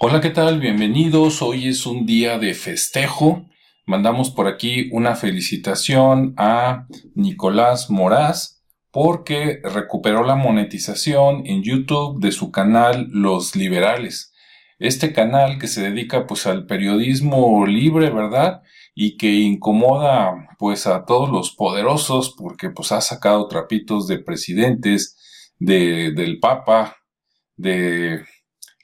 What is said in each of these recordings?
Hola, ¿qué tal? Bienvenidos. Hoy es un día de festejo. Mandamos por aquí una felicitación a Nicolás Moraz porque recuperó la monetización en YouTube de su canal Los Liberales. Este canal que se dedica pues al periodismo libre, ¿verdad? Y que incomoda pues a todos los poderosos porque pues ha sacado trapitos de presidentes, de, del Papa, de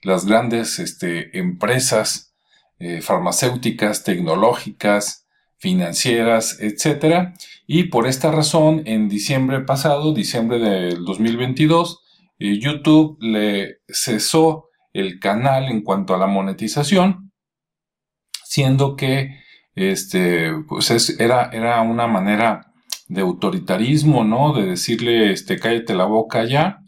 las grandes este, empresas eh, farmacéuticas, tecnológicas, financieras, etc. Y por esta razón, en diciembre pasado, diciembre del 2022, eh, YouTube le cesó el canal en cuanto a la monetización, siendo que este, pues era, era una manera de autoritarismo, ¿no? De decirle, este, cállate la boca ya,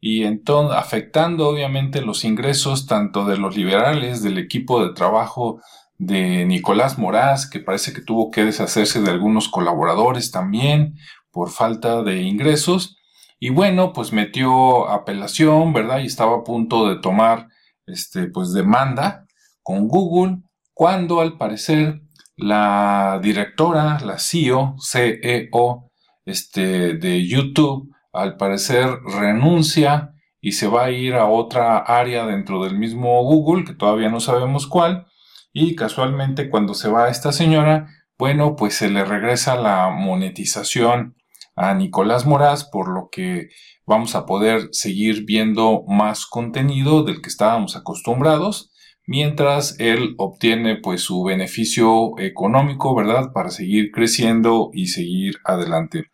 y entonces afectando obviamente los ingresos tanto de los liberales, del equipo de trabajo de Nicolás Moraz, que parece que tuvo que deshacerse de algunos colaboradores también por falta de ingresos. Y bueno, pues metió apelación, ¿verdad? Y estaba a punto de tomar, este, pues demanda con Google, cuando al parecer la directora, la CEO, CEO, este, de YouTube, al parecer renuncia y se va a ir a otra área dentro del mismo Google, que todavía no sabemos cuál, y casualmente cuando se va esta señora, bueno, pues se le regresa la monetización a Nicolás Moraz, por lo que vamos a poder seguir viendo más contenido del que estábamos acostumbrados, mientras él obtiene pues su beneficio económico, ¿verdad? Para seguir creciendo y seguir adelante.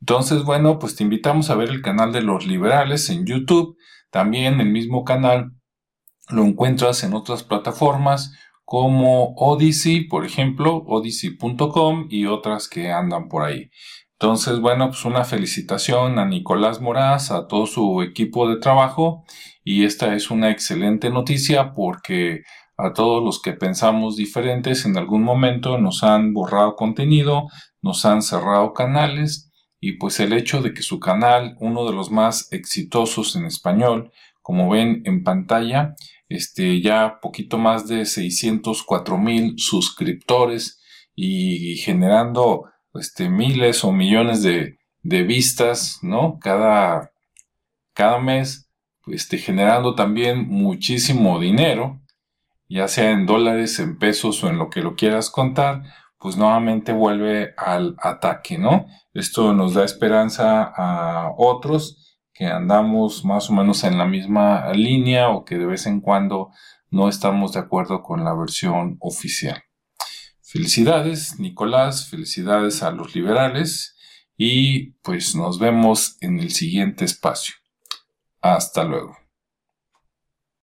Entonces, bueno, pues te invitamos a ver el canal de los liberales en YouTube. También el mismo canal lo encuentras en otras plataformas como Odyssey, por ejemplo, odyssey.com y otras que andan por ahí. Entonces, bueno, pues una felicitación a Nicolás Moraz, a todo su equipo de trabajo y esta es una excelente noticia porque a todos los que pensamos diferentes en algún momento nos han borrado contenido, nos han cerrado canales y pues el hecho de que su canal, uno de los más exitosos en español, como ven en pantalla, este, ya poquito más de 604 mil suscriptores y, generando este, miles o millones de, de vistas, ¿no? Cada, cada mes, este, generando también muchísimo dinero, ya sea en dólares, en pesos o en lo que lo quieras contar, pues nuevamente vuelve al ataque, ¿no? Esto nos da esperanza a otros que andamos más o menos en la misma línea o que de vez en cuando no estamos de acuerdo con la versión oficial. Felicidades, Nicolás, felicidades a los liberales y pues nos vemos en el siguiente espacio. Hasta luego.